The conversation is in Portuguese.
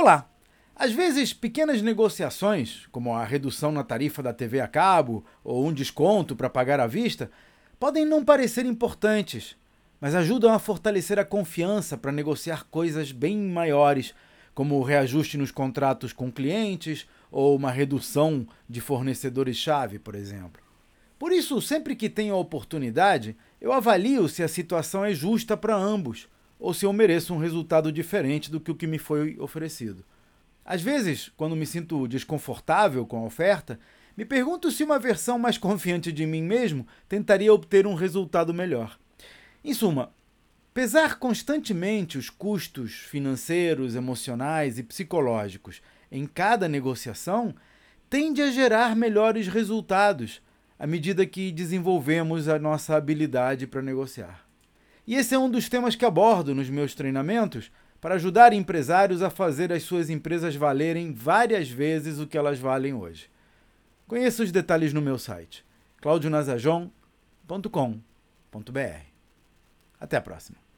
Olá! Às vezes, pequenas negociações, como a redução na tarifa da TV a cabo ou um desconto para pagar à vista, podem não parecer importantes, mas ajudam a fortalecer a confiança para negociar coisas bem maiores, como o reajuste nos contratos com clientes ou uma redução de fornecedores-chave, por exemplo. Por isso, sempre que tenho a oportunidade, eu avalio se a situação é justa para ambos ou se eu mereço um resultado diferente do que o que me foi oferecido. Às vezes, quando me sinto desconfortável com a oferta, me pergunto se uma versão mais confiante de mim mesmo tentaria obter um resultado melhor. Em suma, pesar constantemente os custos financeiros, emocionais e psicológicos em cada negociação tende a gerar melhores resultados à medida que desenvolvemos a nossa habilidade para negociar. E esse é um dos temas que abordo nos meus treinamentos para ajudar empresários a fazer as suas empresas valerem várias vezes o que elas valem hoje. Conheça os detalhes no meu site claudionazajon.com.br. Até a próxima.